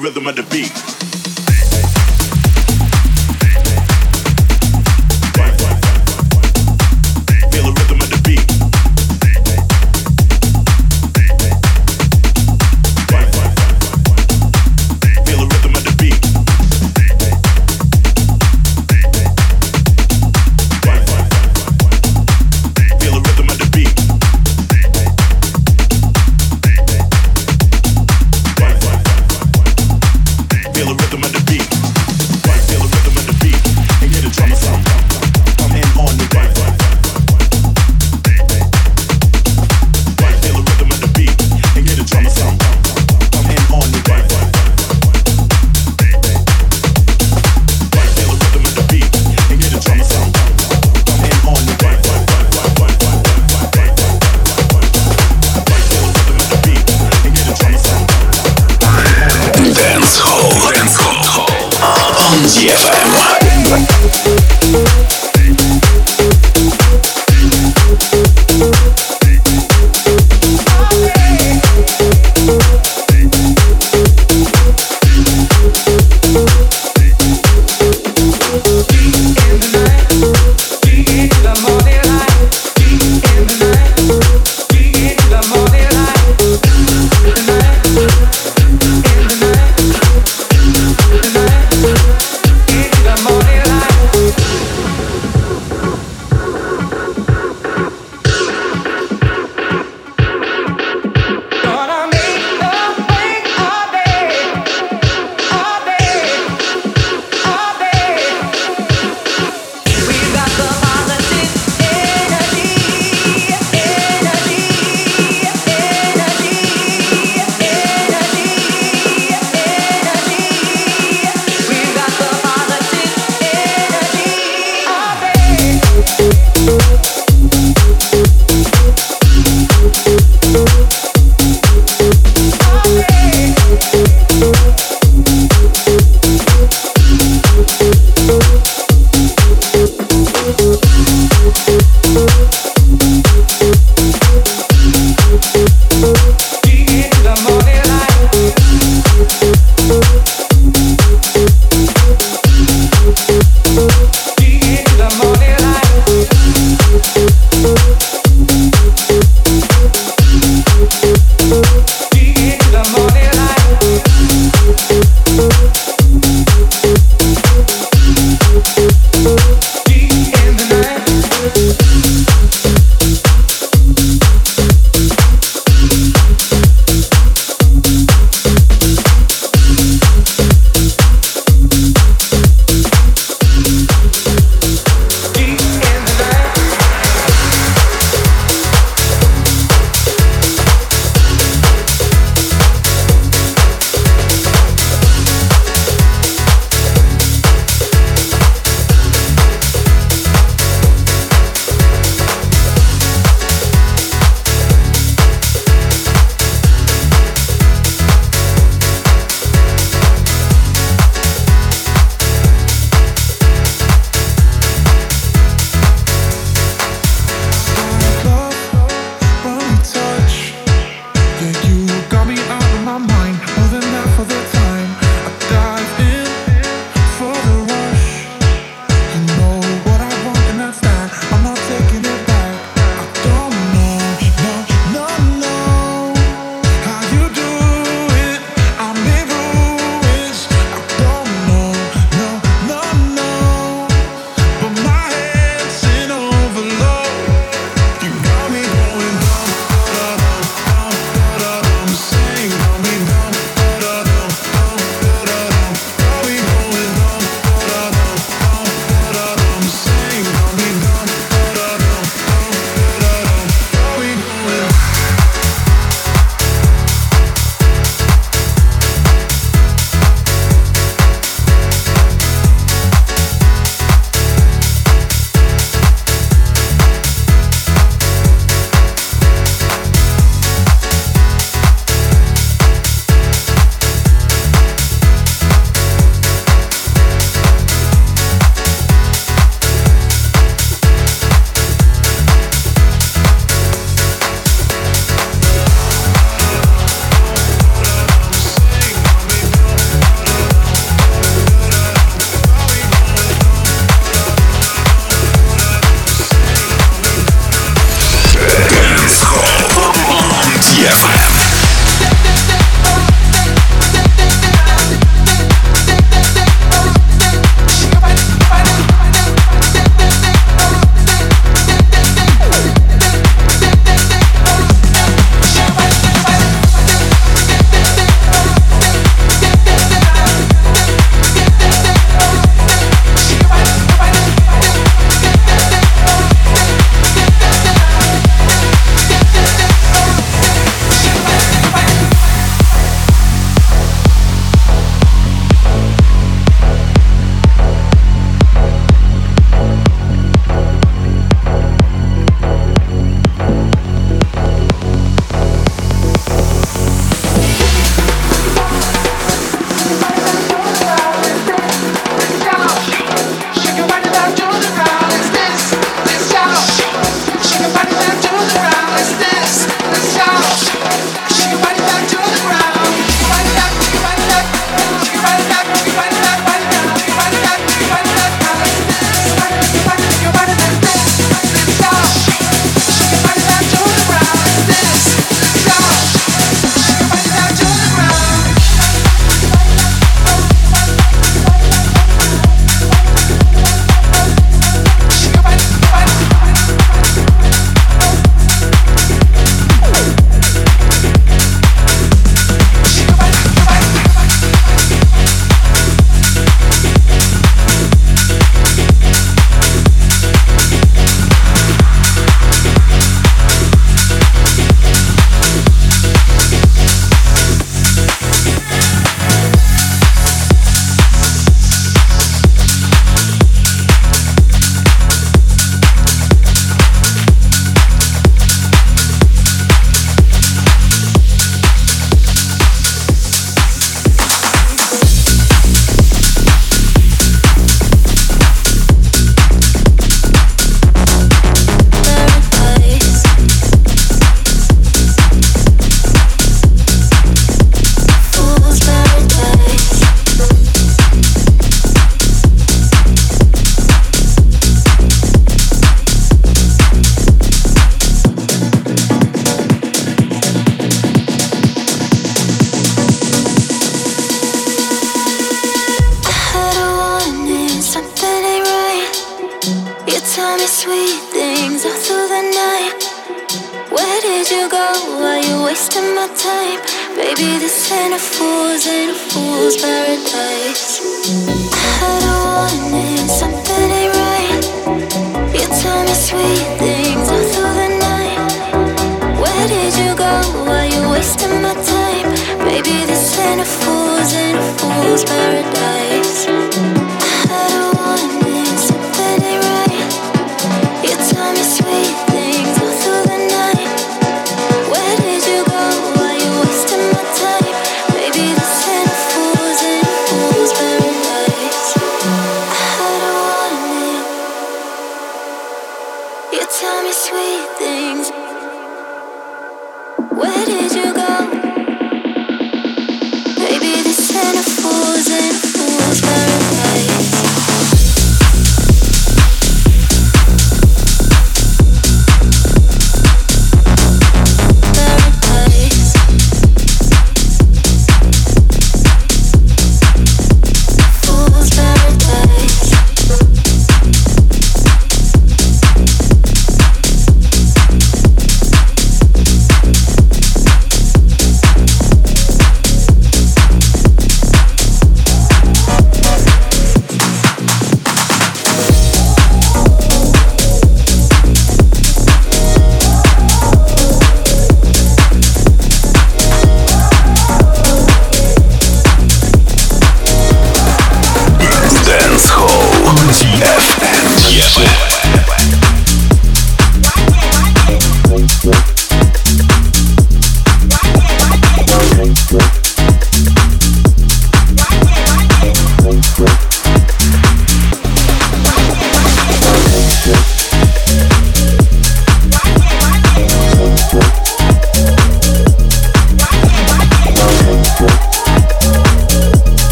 Rhythm of the DFM.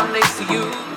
I'm next to you.